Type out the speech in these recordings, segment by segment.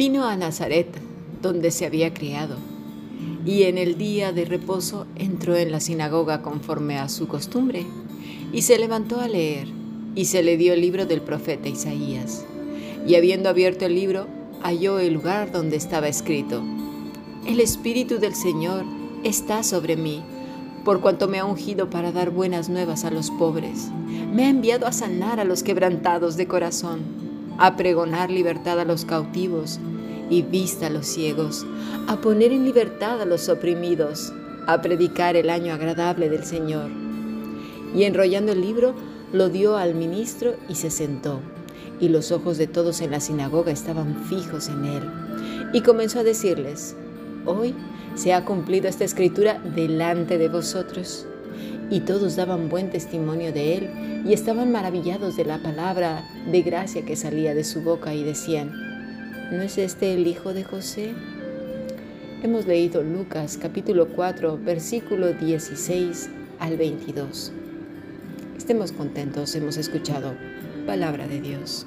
Vino a Nazaret, donde se había criado, y en el día de reposo entró en la sinagoga conforme a su costumbre, y se levantó a leer, y se le dio el libro del profeta Isaías. Y habiendo abierto el libro, halló el lugar donde estaba escrito, El Espíritu del Señor está sobre mí, por cuanto me ha ungido para dar buenas nuevas a los pobres. Me ha enviado a sanar a los quebrantados de corazón, a pregonar libertad a los cautivos y vista a los ciegos, a poner en libertad a los oprimidos, a predicar el año agradable del Señor. Y enrollando el libro, lo dio al ministro y se sentó. Y los ojos de todos en la sinagoga estaban fijos en él. Y comenzó a decirles, hoy se ha cumplido esta escritura delante de vosotros. Y todos daban buen testimonio de él y estaban maravillados de la palabra de gracia que salía de su boca y decían, ¿no es este el hijo de José? Hemos leído Lucas capítulo 4 versículo 16 al 22. Estemos contentos, hemos escuchado palabra de Dios.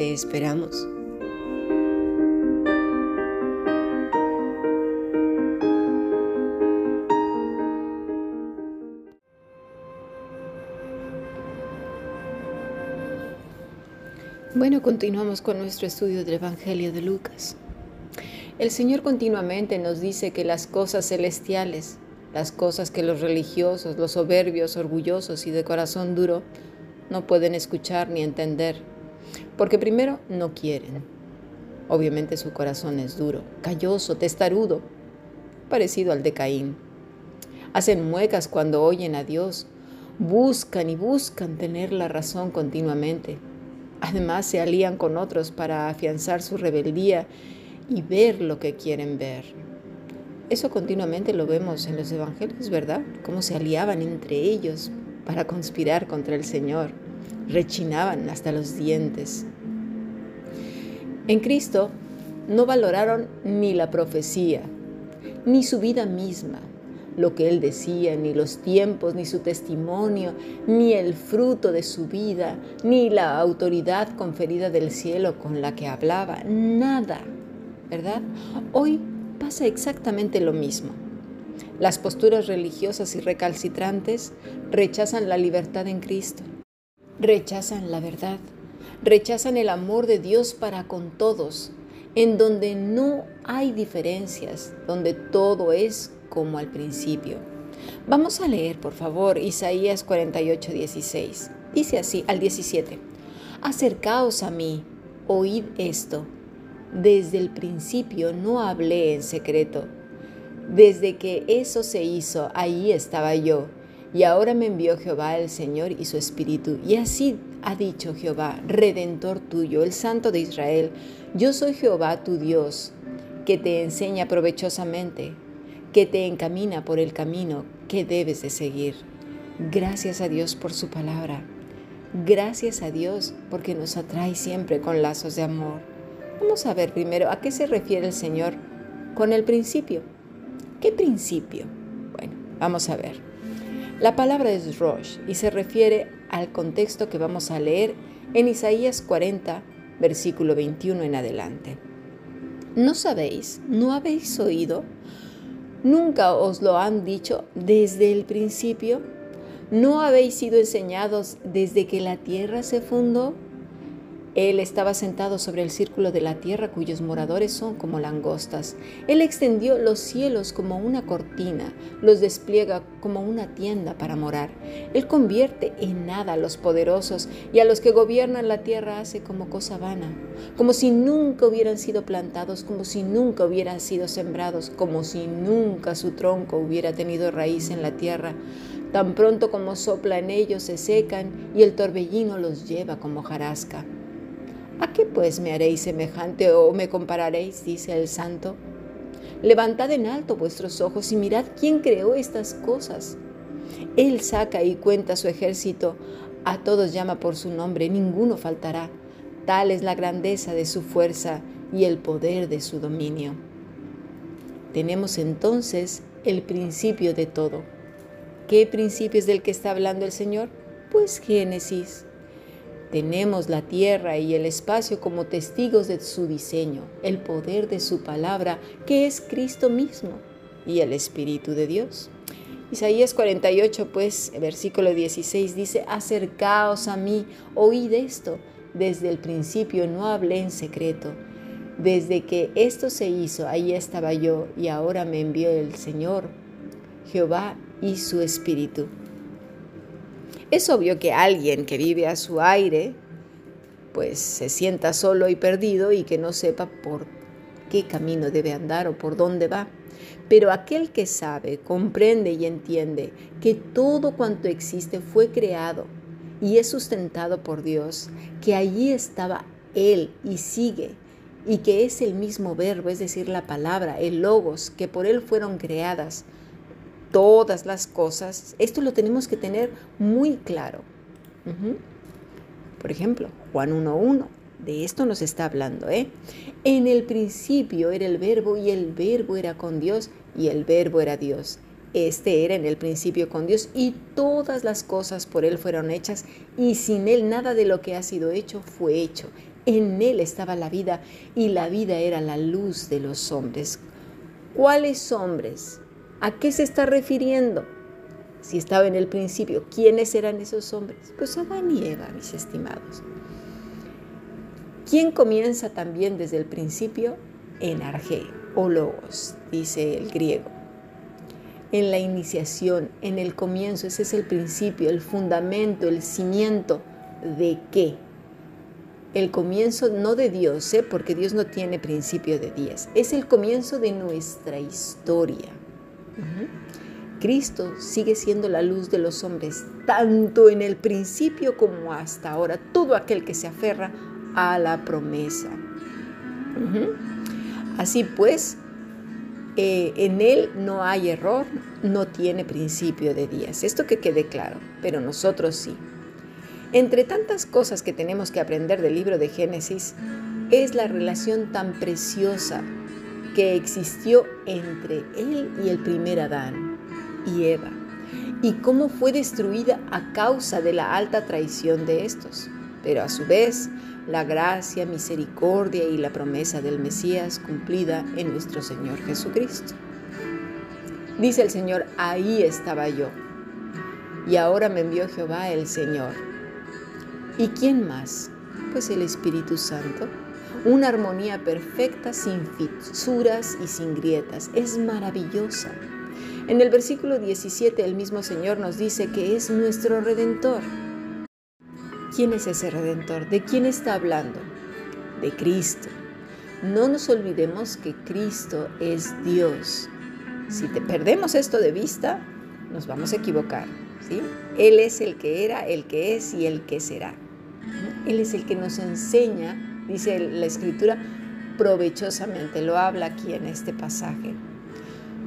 Te esperamos. Bueno, continuamos con nuestro estudio del Evangelio de Lucas. El Señor continuamente nos dice que las cosas celestiales, las cosas que los religiosos, los soberbios, orgullosos y de corazón duro no pueden escuchar ni entender, porque primero no quieren. Obviamente su corazón es duro, calloso, testarudo, parecido al de Caín. Hacen muecas cuando oyen a Dios, buscan y buscan tener la razón continuamente. Además se alían con otros para afianzar su rebeldía y ver lo que quieren ver. Eso continuamente lo vemos en los evangelios, ¿verdad? Cómo se aliaban entre ellos para conspirar contra el Señor rechinaban hasta los dientes. En Cristo no valoraron ni la profecía, ni su vida misma, lo que Él decía, ni los tiempos, ni su testimonio, ni el fruto de su vida, ni la autoridad conferida del cielo con la que hablaba, nada, ¿verdad? Hoy pasa exactamente lo mismo. Las posturas religiosas y recalcitrantes rechazan la libertad en Cristo rechazan la verdad, rechazan el amor de Dios para con todos, en donde no hay diferencias, donde todo es como al principio. Vamos a leer, por favor, Isaías 48, 16. Dice así al 17. Acercaos a mí, oíd esto. Desde el principio no hablé en secreto. Desde que eso se hizo, ahí estaba yo y ahora me envió Jehová el Señor y su Espíritu. Y así ha dicho Jehová, Redentor tuyo, el Santo de Israel, yo soy Jehová tu Dios, que te enseña provechosamente, que te encamina por el camino que debes de seguir. Gracias a Dios por su palabra. Gracias a Dios porque nos atrae siempre con lazos de amor. Vamos a ver primero a qué se refiere el Señor con el principio. ¿Qué principio? Bueno, vamos a ver. La palabra es Rosh y se refiere al contexto que vamos a leer en Isaías 40, versículo 21 en adelante. ¿No sabéis? ¿No habéis oído? ¿Nunca os lo han dicho desde el principio? ¿No habéis sido enseñados desde que la tierra se fundó? Él estaba sentado sobre el círculo de la tierra cuyos moradores son como langostas. Él extendió los cielos como una cortina, los despliega como una tienda para morar. Él convierte en nada a los poderosos y a los que gobiernan la tierra hace como cosa vana, como si nunca hubieran sido plantados, como si nunca hubieran sido sembrados, como si nunca su tronco hubiera tenido raíz en la tierra. Tan pronto como sopla en ellos se secan y el torbellino los lleva como jarasca. ¿A qué pues me haréis semejante o me compararéis? dice el santo. Levantad en alto vuestros ojos y mirad quién creó estas cosas. Él saca y cuenta su ejército, a todos llama por su nombre, ninguno faltará. Tal es la grandeza de su fuerza y el poder de su dominio. Tenemos entonces el principio de todo. ¿Qué principio es del que está hablando el Señor? Pues Génesis. Tenemos la tierra y el espacio como testigos de su diseño, el poder de su palabra, que es Cristo mismo, y el Espíritu de Dios. Isaías 48, pues, versículo 16 dice, acercaos a mí, oíd esto, desde el principio no hablé en secreto. Desde que esto se hizo, ahí estaba yo, y ahora me envió el Señor, Jehová y su Espíritu. Es obvio que alguien que vive a su aire, pues se sienta solo y perdido y que no sepa por qué camino debe andar o por dónde va. Pero aquel que sabe, comprende y entiende que todo cuanto existe fue creado y es sustentado por Dios, que allí estaba Él y sigue, y que es el mismo verbo, es decir, la palabra, el logos, que por Él fueron creadas, todas las cosas, esto lo tenemos que tener muy claro. Por ejemplo, Juan 1.1, de esto nos está hablando. ¿eh? En el principio era el verbo y el verbo era con Dios y el verbo era Dios. Este era en el principio con Dios y todas las cosas por Él fueron hechas y sin Él nada de lo que ha sido hecho fue hecho. En Él estaba la vida y la vida era la luz de los hombres. ¿Cuáles hombres? ¿A qué se está refiriendo? Si estaba en el principio, ¿quiénes eran esos hombres? Pues Adán y Eva, mis estimados. ¿Quién comienza también desde el principio? En Arge o Logos, dice el griego. En la iniciación, en el comienzo, ese es el principio, el fundamento, el cimiento de qué? El comienzo no de Dios, ¿eh? porque Dios no tiene principio de días, es el comienzo de nuestra historia. Cristo sigue siendo la luz de los hombres, tanto en el principio como hasta ahora, todo aquel que se aferra a la promesa. Así pues, eh, en Él no hay error, no tiene principio de días. Esto que quede claro, pero nosotros sí. Entre tantas cosas que tenemos que aprender del libro de Génesis, es la relación tan preciosa que existió entre él y el primer Adán y Eva, y cómo fue destruida a causa de la alta traición de estos. Pero a su vez, la gracia, misericordia y la promesa del Mesías cumplida en nuestro Señor Jesucristo. Dice el Señor, ahí estaba yo, y ahora me envió Jehová el Señor. ¿Y quién más? Pues el Espíritu Santo una armonía perfecta, sin fisuras y sin grietas. Es maravillosa. En el versículo 17 el mismo Señor nos dice que es nuestro redentor. ¿Quién es ese redentor? ¿De quién está hablando? De Cristo. No nos olvidemos que Cristo es Dios. Si te perdemos esto de vista, nos vamos a equivocar. ¿sí? Él es el que era, el que es y el que será. Él es el que nos enseña dice la escritura, provechosamente, lo habla aquí en este pasaje.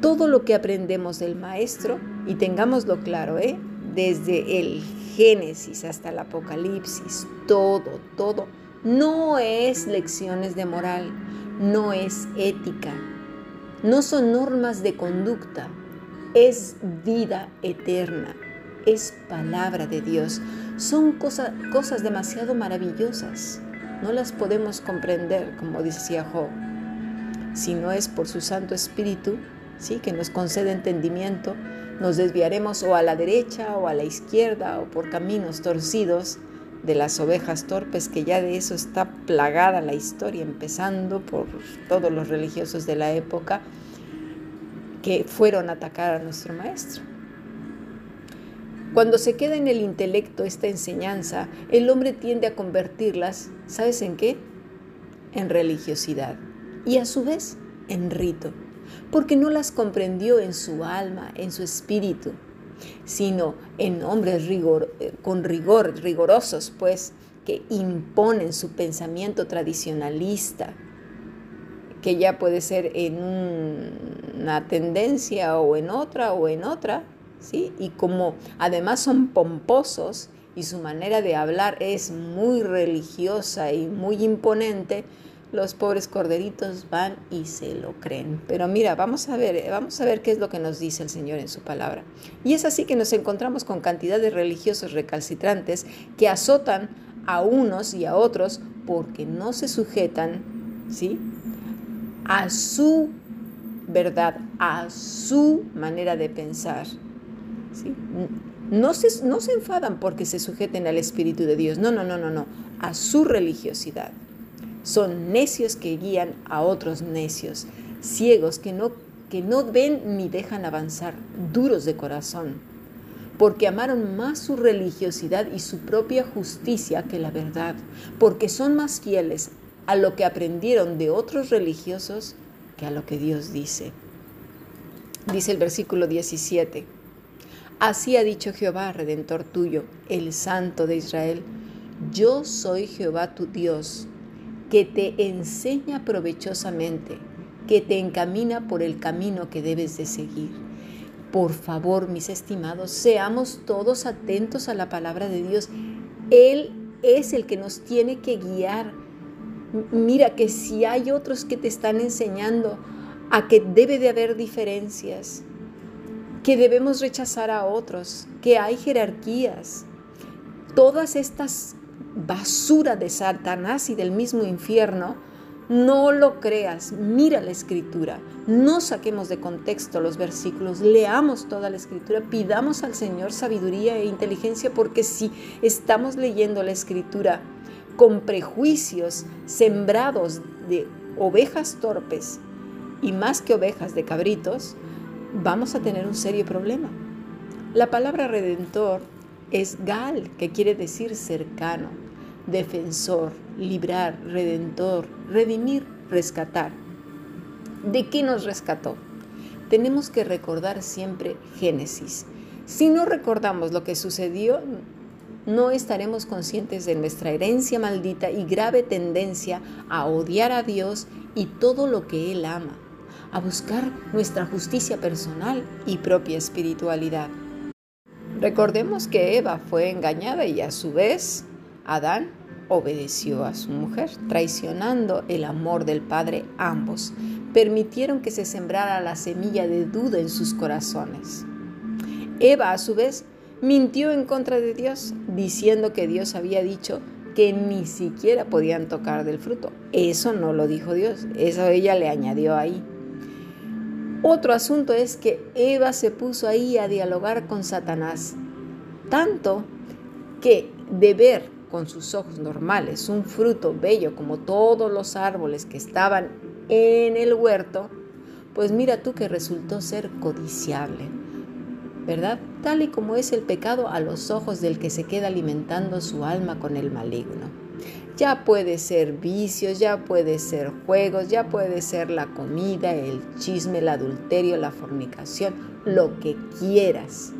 Todo lo que aprendemos del Maestro, y tengámoslo claro, ¿eh? desde el Génesis hasta el Apocalipsis, todo, todo, no es lecciones de moral, no es ética, no son normas de conducta, es vida eterna, es palabra de Dios, son cosas demasiado maravillosas no las podemos comprender, como decía Job, si no es por su Santo Espíritu, ¿sí? que nos concede entendimiento, nos desviaremos o a la derecha o a la izquierda o por caminos torcidos de las ovejas torpes, que ya de eso está plagada la historia, empezando por todos los religiosos de la época que fueron a atacar a nuestro maestro. Cuando se queda en el intelecto esta enseñanza, el hombre tiende a convertirlas, ¿sabes en qué? En religiosidad y a su vez en rito, porque no las comprendió en su alma, en su espíritu, sino en hombres rigor, eh, con rigor, rigorosos, pues, que imponen su pensamiento tradicionalista, que ya puede ser en una tendencia o en otra o en otra, ¿sí? Y como además son pomposos y su manera de hablar es muy religiosa y muy imponente, los pobres corderitos van y se lo creen. Pero mira, vamos a ver, vamos a ver qué es lo que nos dice el Señor en su palabra. Y es así que nos encontramos con cantidad de religiosos recalcitrantes que azotan a unos y a otros porque no se sujetan, ¿sí? a su verdad, a su manera de pensar. No se, no se enfadan porque se sujeten al Espíritu de Dios, no, no, no, no, no, a su religiosidad. Son necios que guían a otros necios, ciegos que no, que no ven ni dejan avanzar, duros de corazón, porque amaron más su religiosidad y su propia justicia que la verdad, porque son más fieles a lo que aprendieron de otros religiosos que a lo que Dios dice. Dice el versículo 17, Así ha dicho Jehová, Redentor tuyo, el Santo de Israel, yo soy Jehová tu Dios que te enseña provechosamente, que te encamina por el camino que debes de seguir. Por favor, mis estimados, seamos todos atentos a la palabra de Dios. Él es el que nos tiene que guiar. Mira que si hay otros que te están enseñando a que debe de haber diferencias, que debemos rechazar a otros, que hay jerarquías, todas estas basura de Satanás y del mismo infierno, no lo creas, mira la escritura, no saquemos de contexto los versículos, leamos toda la escritura, pidamos al Señor sabiduría e inteligencia porque si estamos leyendo la escritura con prejuicios sembrados de ovejas torpes y más que ovejas de cabritos, vamos a tener un serio problema. La palabra redentor es gal, que quiere decir cercano defensor, librar, redentor, redimir, rescatar. ¿De qué nos rescató? Tenemos que recordar siempre Génesis. Si no recordamos lo que sucedió, no estaremos conscientes de nuestra herencia maldita y grave tendencia a odiar a Dios y todo lo que Él ama, a buscar nuestra justicia personal y propia espiritualidad. Recordemos que Eva fue engañada y a su vez Adán obedeció a su mujer, traicionando el amor del Padre ambos. Permitieron que se sembrara la semilla de duda en sus corazones. Eva, a su vez, mintió en contra de Dios, diciendo que Dios había dicho que ni siquiera podían tocar del fruto. Eso no lo dijo Dios, eso ella le añadió ahí. Otro asunto es que Eva se puso ahí a dialogar con Satanás, tanto que de ver con sus ojos normales un fruto bello como todos los árboles que estaban en el huerto, pues mira tú que resultó ser codiciable, ¿verdad? Tal y como es el pecado a los ojos del que se queda alimentando su alma con el maligno. Ya puede ser vicios, ya puede ser juegos, ya puede ser la comida, el chisme, el adulterio, la fornicación, lo que quieras.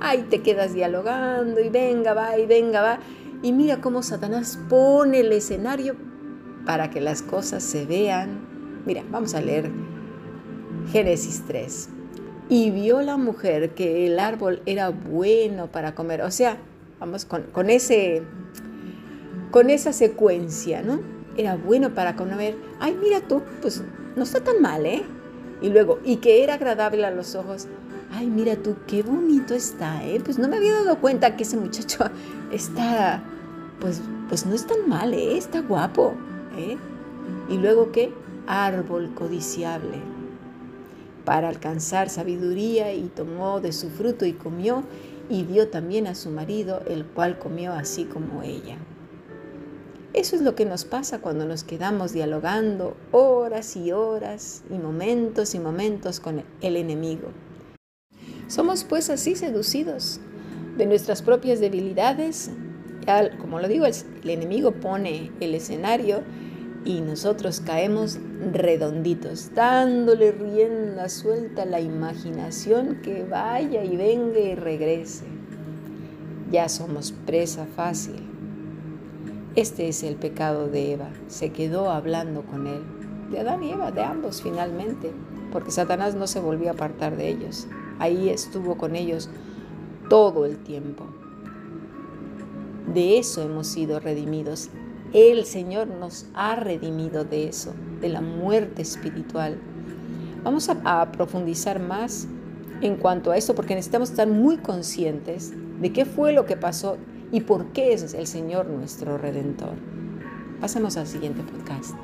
Ahí te quedas dialogando y venga, va, y venga, va. Y mira cómo Satanás pone el escenario para que las cosas se vean. Mira, vamos a leer Génesis 3. Y vio la mujer que el árbol era bueno para comer. O sea, vamos con, con ese, con esa secuencia, ¿no? Era bueno para comer. Ay, mira tú, pues no está tan mal, ¿eh? Y luego, y que era agradable a los ojos ay, mira tú, qué bonito está, ¿eh? Pues no me había dado cuenta que ese muchacho está, pues, pues no es tan mal, ¿eh? Está guapo, ¿eh? Y luego, ¿qué? Árbol codiciable para alcanzar sabiduría y tomó de su fruto y comió y dio también a su marido, el cual comió así como ella. Eso es lo que nos pasa cuando nos quedamos dialogando horas y horas y momentos y momentos con el enemigo. Somos pues así seducidos de nuestras propias debilidades. como lo digo, el, el enemigo pone el escenario y nosotros caemos redonditos, dándole rienda suelta a la imaginación que vaya y venga y regrese. Ya somos presa fácil. Este es el pecado de Eva. Se quedó hablando con él, de Adán y Eva, de ambos finalmente, porque Satanás no se volvió a apartar de ellos. Ahí estuvo con ellos todo el tiempo. De eso hemos sido redimidos. El Señor nos ha redimido de eso, de la muerte espiritual. Vamos a, profundizar más en cuanto a esto porque necesitamos estar muy conscientes de qué fue lo que pasó y por qué es el Señor nuestro redentor. Pasemos al siguiente podcast.